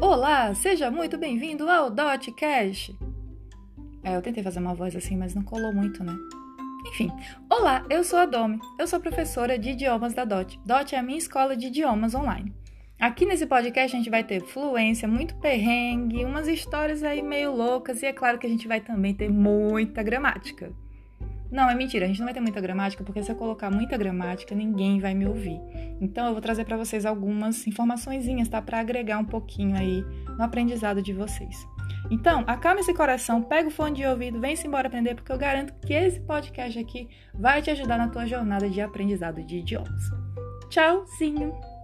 Olá, seja muito bem-vindo ao Dotcast. É, eu tentei fazer uma voz assim, mas não colou muito, né? Enfim, olá, eu sou a Domi, eu sou professora de idiomas da DOT. DOT é a minha escola de idiomas online. Aqui nesse podcast a gente vai ter fluência, muito perrengue, umas histórias aí meio loucas e é claro que a gente vai também ter muita gramática. Não, é mentira, a gente não vai ter muita gramática, porque se eu colocar muita gramática, ninguém vai me ouvir. Então eu vou trazer para vocês algumas informaçõezinhas, tá? Para agregar um pouquinho aí no aprendizado de vocês. Então, acalma esse coração, pega o fone de ouvido, vem-se embora aprender, porque eu garanto que esse podcast aqui vai te ajudar na tua jornada de aprendizado de idiomas. Tchauzinho!